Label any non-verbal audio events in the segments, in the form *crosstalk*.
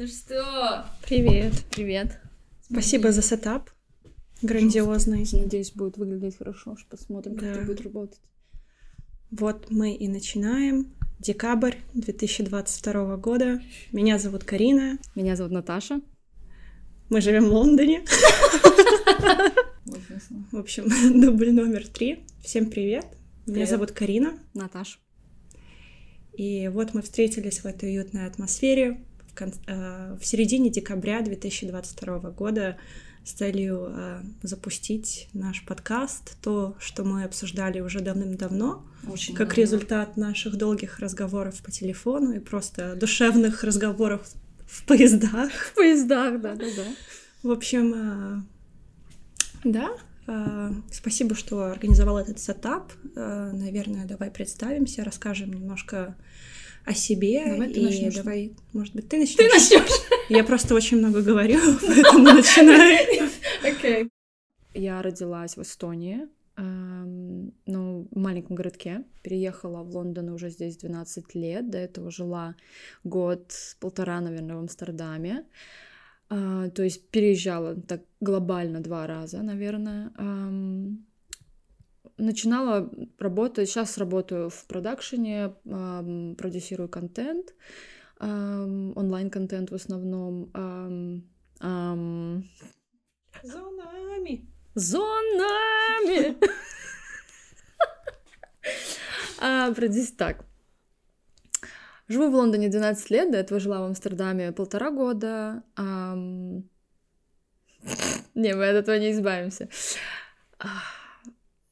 Ну что? Привет. Привет. Спасибо за сетап. Грандиозный. Надеюсь, будет выглядеть хорошо. Посмотрим, как Да. это будет работать. Вот мы и начинаем. Декабрь 2022 года. Меня зовут Карина. Меня зовут Наташа. Мы живем в Лондоне. В общем, *laughs* дубль номер три. Всем привет. Меня Привет. зовут Карина. Наташ. И вот мы встретились в этой уютной атмосфере кон- э, в середине декабря 2022 года с целью э, запустить наш подкаст, то, что мы обсуждали уже давным-давно, Очень как давно. результат наших долгих разговоров по телефону и просто душевных *laughs* разговоров в поездах. В поездах, да, да, да. В общем, э, да, спасибо, что организовал этот сетап. Наверное, давай представимся, расскажем немножко о себе. Давай ты и начнёшь. давай, может быть, ты начнешь. Ты начнешь. Я просто очень много говорю, *laughs* поэтому начинаю. Окей. Я родилась в Эстонии, ну, в маленьком городке. Переехала в Лондон уже здесь 12 лет. До этого жила год, полтора, наверное, в Амстердаме. А, то есть переезжала так глобально два раза, наверное. Начинала работать, сейчас работаю в продакшене, продюсирую контент, онлайн-контент в основном. ам, ам, Зонами. Зонами! А, про здесь так. Живу в Лондоне 12 лет, до этого жила в Амстердаме полтора года. Не, мы от этого не избавимся.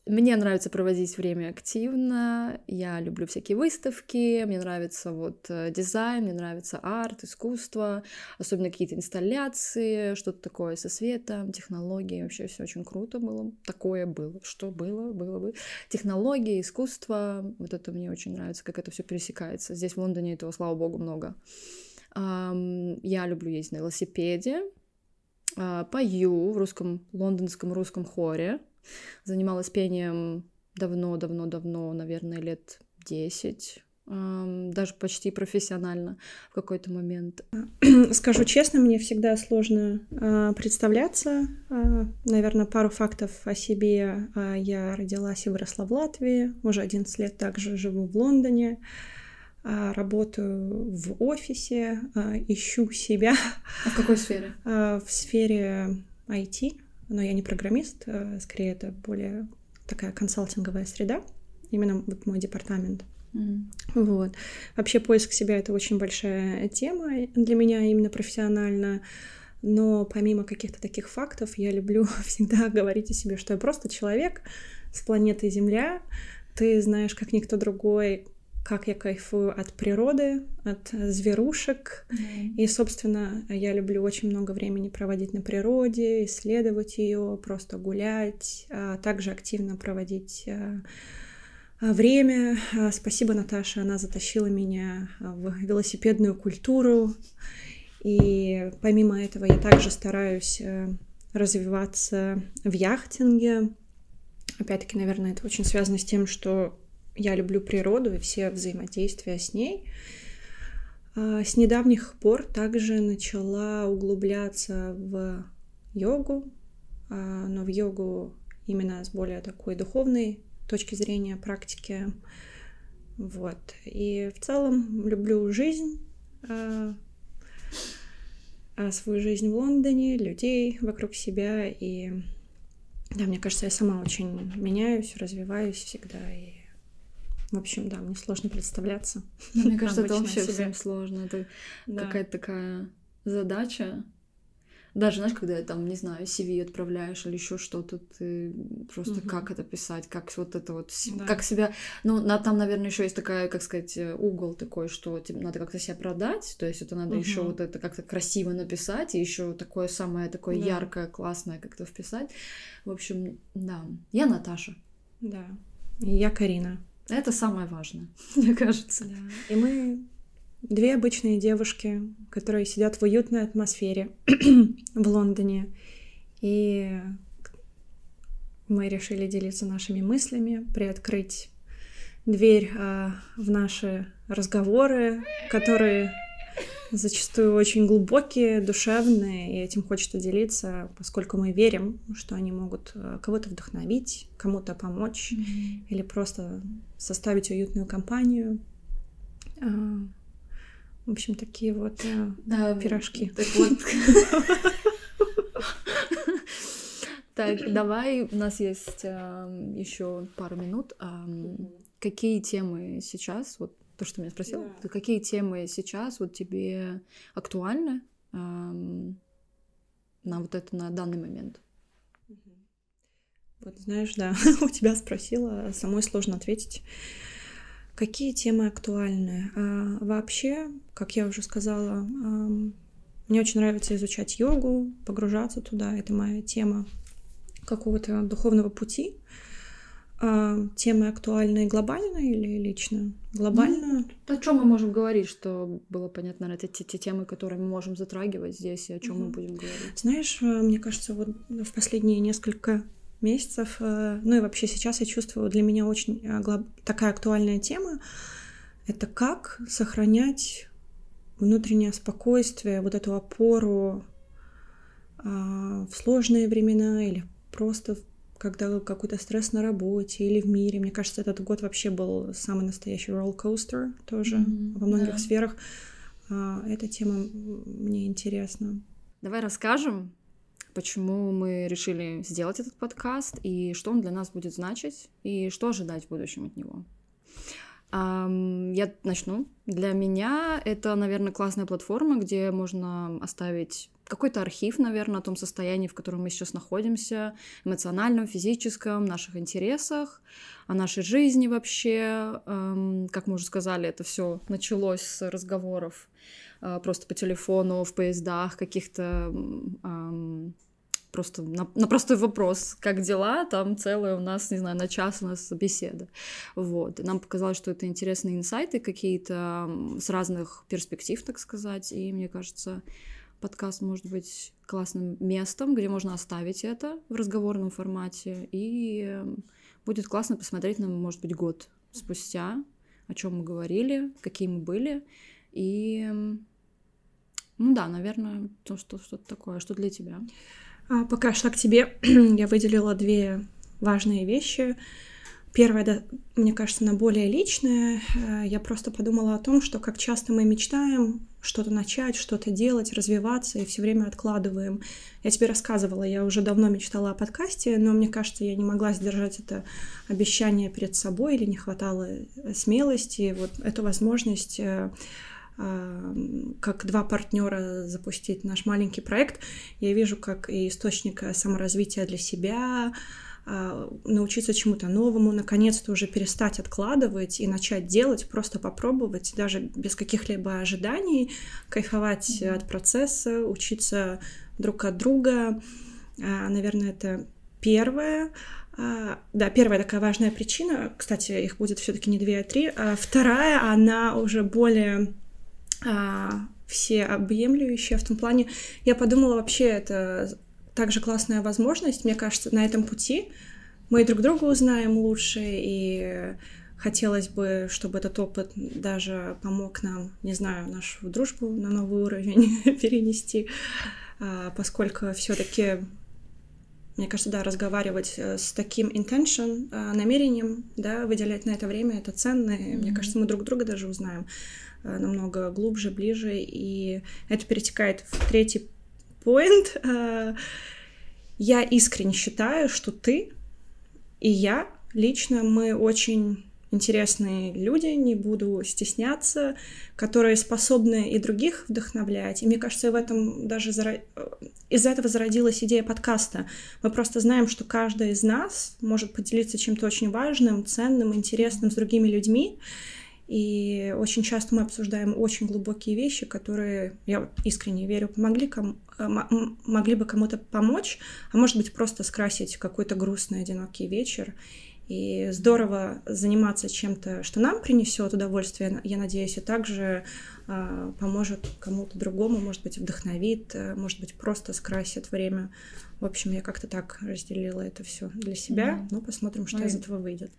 Мне нравится проводить время активно, я люблю всякие выставки, мне нравится вот э, дизайн, мне нравится арт, искусство, особенно какие-то инсталляции, что-то такое со светом, технологии, вообще все очень круто было. Такое было. Что было? Было бы. Технологии, искусство, вот это мне очень нравится, как это все пересекается. Здесь в Лондоне этого, слава богу, много. Я люблю ездить на велосипеде, а, пою в русском, лондонском русском хоре. Занималась пением давно-давно-давно, наверное, лет 10, ам, даже почти профессионально в какой-то момент. *clears throat* Скажу честно, мне всегда сложно а, представляться. А, наверное, пару фактов о себе. А, я родилась и выросла в Латвии. Уже 11 лет также живу в Лондоне. Работаю в офисе, ищу себя А в какой сфере? в сфере IT. Но я не программист, а, скорее это более такая консалтинговая среда. Именно вот мой департамент. Вот. Вообще поиск себя — это очень большая тема для меня именно профессионально. Но помимо каких-то таких фактов, я люблю *laughs* всегда говорить о себе, что я просто человек с планеты Земля. Ты знаешь, как никто другой, как я кайфую от природы, от зверушек. И, собственно, я люблю очень много времени проводить на природе, исследовать ее, просто гулять, а также активно проводить а, а, время. А, Спасибо, Наташа, она затащила меня в велосипедную культуру. И помимо этого я также стараюсь э, развиваться в яхтинге. Опять-таки, наверное, это очень связано с тем, что я люблю природу и все взаимодействия с ней. А, С недавних пор также начала углубляться в йогу, а, но в йогу именно с более такой духовной точки зрения практики. Вот. И в целом люблю жизнь, а, свою жизнь в Лондоне, людей вокруг себя. И да, мне кажется, я сама очень меняюсь, развиваюсь всегда. И, в общем, да, мне сложно представляться. Мне кажется, это вообще себе. всем сложно. Это Да. какая-то такая задача. Даже, знаешь, когда там, не знаю, CV отправляешь или еще что-то, ты просто Мгм. как это писать, как вот это вот, Да. как себя, ну, на, там, наверное, еще есть такая, как сказать, э, угол такой, что тебе надо как-то себя продать, то есть это надо еще Мгм. вот это как-то красиво написать, и еще такое самое такое Да. яркое, классное как-то вписать. В общем, да, я Наташа. Да. И я Карина. Это самое важное, *laughs* мне кажется. И мы две обычные девушки, которые сидят в уютной атмосфере *clears throat* в Лондоне. И мы решили делиться нашими мыслями, приоткрыть дверь а, в наши разговоры, которые зачастую очень глубокие, душевные, и этим хочется делиться, поскольку мы верим, что они могут э, кого-то вдохновить, кому-то помочь mm-hmm. или просто составить уютную компанию. А, в общем, такие вот э, да, пирожки. Так вот. *laughs* Так, давай, у нас есть еще пару минут. Какие темы сейчас, вот то, что меня спросил, да. какие темы сейчас вот тебе актуальны эм, на вот это на данный момент? Вот знаешь, да, *laughs* у тебя спросила, самой сложно ответить. Какие темы актуальны? А, вообще, как я уже сказала, а, мне очень нравится изучать йогу, погружаться туда. Это моя тема какого-то духовного пути. А, темы актуальны глобально или лично? Глобально. Ну, о чем мы можем говорить, что было понятно, это те, те темы, которые мы можем затрагивать здесь, и о чем угу. мы будем говорить. Знаешь, э, мне кажется, вот в последние несколько месяцев, э, ну и вообще сейчас я чувствую, для меня очень э, такая актуальная тема, это как сохранять внутреннее спокойствие, вот эту опору а, в сложные времена или просто когда какой-то стресс на работе или в мире. Мне кажется, этот год вообще был самый настоящий ролл-костер тоже mm-hmm, во многих да. сферах. А, эта тема мне интересна. Давай расскажем, почему мы решили сделать этот подкаст и что он для нас будет значить и что ожидать в будущем от него. Я начну. Для меня это, наверное, классная платформа, где можно оставить какой-то архив, наверное, о том состоянии, в котором мы сейчас находимся, эмоциональном, физическом, наших интересах, о нашей жизни вообще. Как мы уже сказали, это все началось с разговоров а, просто по телефону, в поездах, каких-то просто на, на простой вопрос, как дела, там целая у нас, не знаю, на час у нас беседа. Вот. И нам показалось, что это интересные инсайты какие-то с разных перспектив, так сказать, и мне кажется, подкаст может быть классным местом, где можно оставить это в разговорном формате, и будет классно посмотреть нам, может быть, год спустя, о чем мы говорили, какие мы были, и ну да, наверное, то, что что-то такое. Что для тебя? А, пока шла к тебе, *clears throat* я выделила две важные вещи. Первое, да, мне кажется, на более личное. Э, я просто подумала о том, что как часто мы мечтаем что-то начать, что-то делать, развиваться и все время откладываем. Я тебе рассказывала, я уже давно мечтала о подкасте, но мне кажется, я не могла сдержать это обещание перед собой или не хватало э, смелости, вот эту возможность э, как два партнера запустить наш маленький проект. Я вижу как и источник саморазвития для себя, а, научиться чему-то новому, наконец-то уже перестать откладывать и начать делать, просто попробовать, даже без каких-либо ожиданий, кайфовать mm-hmm. от процесса, учиться друг от друга. А, наверное, это первое. А, да, первая такая важная причина, кстати, их будет все-таки не две, а три. Вторая, она уже более а, все объемлющие в том плане. Я подумала, вообще это также классная возможность, мне кажется, на этом пути мы друг друга узнаем лучше, и хотелось бы, чтобы этот опыт даже помог нам, не знаю, нашу дружбу на новый уровень *laughs* перенести, а, поскольку все-таки мне кажется, да, разговаривать э, с таким intention, а, намерением, да, выделять на это время, это ценно. Mm-hmm. Мне кажется, мы друг друга даже узнаем. Э, намного глубже, ближе, и это перетекает в третий поинт. *laughs* Э, я искренне считаю, что ты и я лично, мы очень интересные люди, не буду стесняться, которые способны и других вдохновлять. И мне кажется, в этом даже зара... из-за этого зародилась идея подкаста. Мы просто знаем, что каждый из нас может поделиться чем-то очень важным, ценным, интересным с другими людьми. И очень часто мы обсуждаем очень глубокие вещи, которые, я вот искренне верю, помогли кому, э, могли бы кому-то помочь, а может быть просто скрасить какой-то грустный, одинокий вечер. И здорово заниматься чем-то, что нам принесет удовольствие, я надеюсь, и также э, поможет кому-то другому, может быть, вдохновит, э, может быть, просто скрасит время. В общем, я как-то так разделила это все для себя. Mm-hmm. Ну, посмотрим, что mm-hmm. из этого выйдет.